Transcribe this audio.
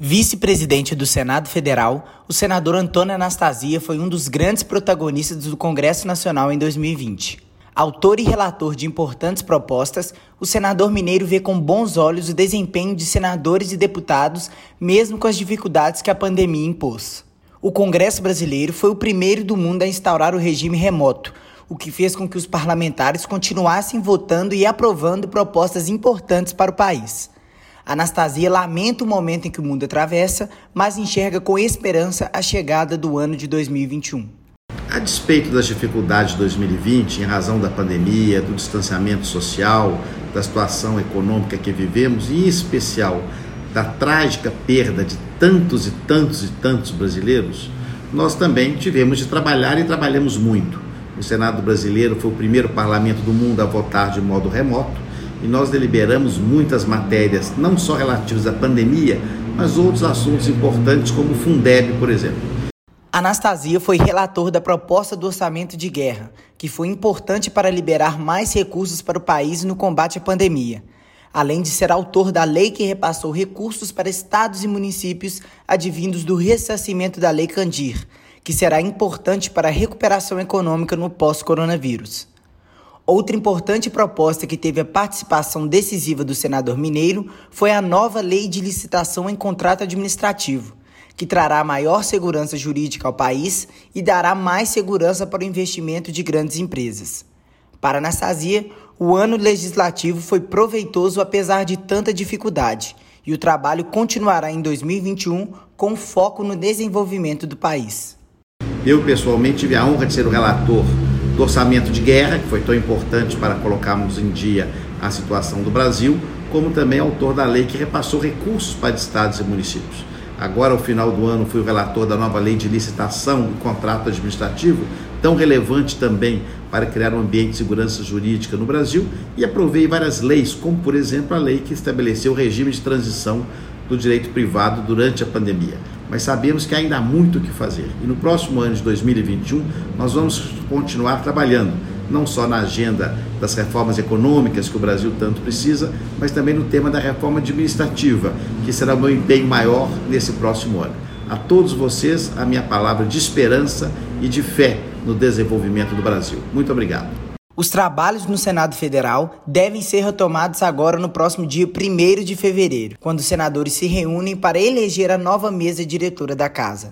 Vice-presidente do Senado Federal, o senador Antônio Anastasia foi um dos grandes protagonistas do Congresso Nacional em 2020. Autor e relator de importantes propostas, o senador mineiro vê com bons olhos o desempenho de senadores e deputados, mesmo com as dificuldades que a pandemia impôs. O Congresso brasileiro foi o primeiro do mundo a instaurar o regime remoto, o que fez com que os parlamentares continuassem votando e aprovando propostas importantes para o país. Anastasia lamenta o momento em que o mundo atravessa, mas enxerga com esperança a chegada do ano de 2021. A despeito das dificuldades de 2020, em razão da pandemia, do distanciamento social, da situação econômica que vivemos e, em especial, da trágica perda de tantos e tantos e tantos brasileiros, nós também tivemos de trabalhar e trabalhamos muito. O Senado brasileiro foi o primeiro parlamento do mundo a votar de modo remoto e nós deliberamos muitas matérias, não só relativas à pandemia, mas outros assuntos importantes, como o Fundeb, por exemplo. Anastasia foi relator da proposta do orçamento de guerra, que foi importante para liberar mais recursos para o país no combate à pandemia, além de ser autor da lei que repassou recursos para estados e municípios advindos do ressarcimento da Lei Candir, que será importante para a recuperação econômica no pós-coronavírus. Outra importante proposta que teve a participação decisiva do senador mineiro foi a nova lei de licitação em contrato administrativo, que trará maior segurança jurídica ao país e dará mais segurança para o investimento de grandes empresas. Para Anastasia, o ano legislativo foi proveitoso apesar de tanta dificuldade, e o trabalho continuará em 2021 com foco no desenvolvimento do país. Eu, pessoalmente, tive a honra de ser o relator do orçamento de guerra, que foi tão importante para colocarmos em dia a situação do Brasil, como também autor da lei que repassou recursos para estados e municípios. Agora, ao final do ano, fui o relator da nova lei de licitação e contrato administrativo, tão relevante também para criar um ambiente de segurança jurídica no Brasil, e aprovei várias leis, como, por exemplo, a lei que estabeleceu o regime de transição do direito privado durante a pandemia mas sabemos que ainda há muito o que fazer. E no próximo ano de 2021, nós vamos continuar trabalhando, não só na agenda das reformas econômicas que o Brasil tanto precisa, mas também no tema da reforma administrativa, que será um empenho maior nesse próximo ano. A todos vocês, a minha palavra de esperança e de fé no desenvolvimento do Brasil. Muito obrigado. Os trabalhos no Senado Federal devem ser retomados agora no próximo dia 1 de fevereiro, quando os senadores se reúnem para eleger a nova mesa diretora da Casa.